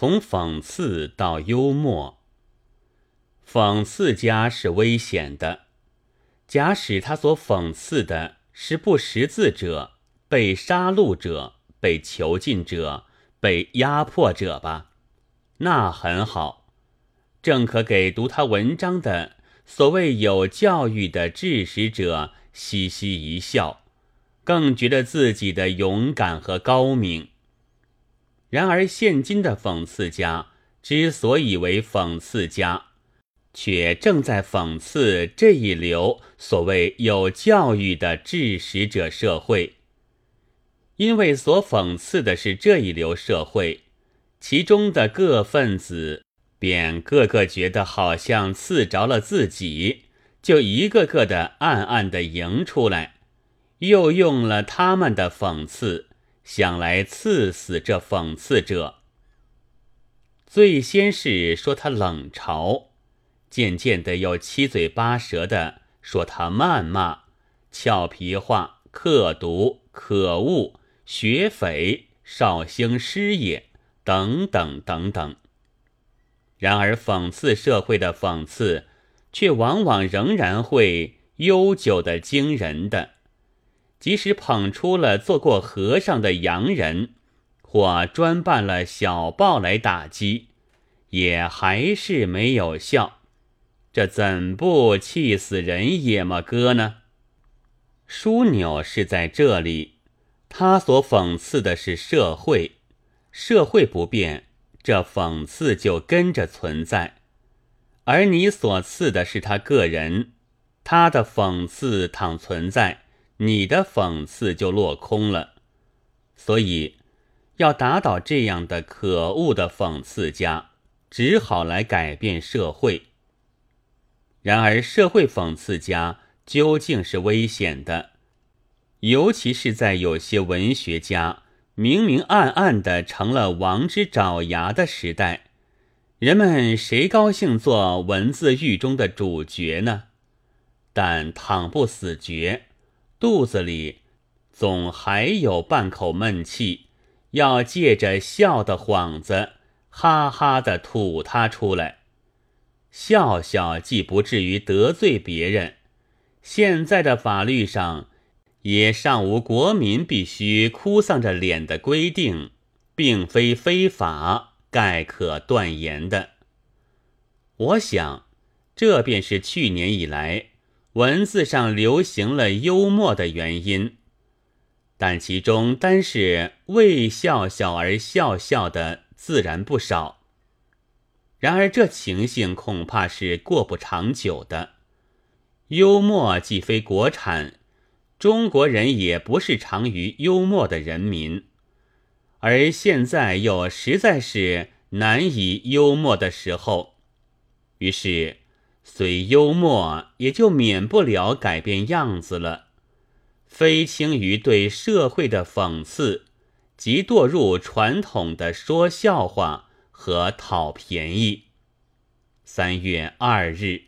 从讽刺到幽默。讽刺家是危险的，假使他所讽刺的是不识字者、被杀戮者、被囚禁者、被压迫者吧，那很好，正可给读他文章的所谓有教育的智识者嘻嘻一笑，更觉得自己的勇敢和高明。然而现今的讽刺家之所以为讽刺家，却正在讽刺这一流所谓有教育的治识者社会，因为所讽刺的是这一流社会，其中的各分子便个个觉得好像刺着了自己，就一个个的暗暗的迎出来，又用了他们的讽刺，想来刺死这讽刺者。最先是说他冷嘲。渐渐的，又七嘴八舌的说他谩骂、俏皮话、刻毒、可恶、学匪、绍兴师爷等等等等。然而，讽刺社会的讽刺，却往往仍然会悠久的惊人的。即使捧出了做过和尚的洋人，或专办了小报来打击，也还是没有效。这怎不气死人也么哥呢？枢纽是在这里，他所讽刺的是社会，社会不变，这讽刺就跟着存在；而你所刺的是他个人，他的讽刺倘存在，你的讽刺就落空了。所以，要打倒这样的可恶的讽刺家，只好来改变社会。然而，社会讽刺家究竟是危险的，尤其是在有些文学家明明暗暗的成了王之爪牙的时代，人们谁高兴做文字狱中的主角呢？但倘不死绝，肚子里总还有半口闷气，要借着笑的幌子，哈哈的吐他出来。笑笑既不至于得罪别人，现在的法律上也尚无国民必须哭丧着脸的规定，并非非法，概可断言的。我想，这便是去年以来文字上流行了幽默的原因，但其中单是为笑笑而笑笑的，自然不少。然而，这情形恐怕是过不长久的。幽默既非国产，中国人也不是长于幽默的人民，而现在又实在是难以幽默的时候，于是虽幽默，也就免不了改变样子了，非轻于对社会的讽刺，即堕入传统的说笑话。和讨便宜。三月二日。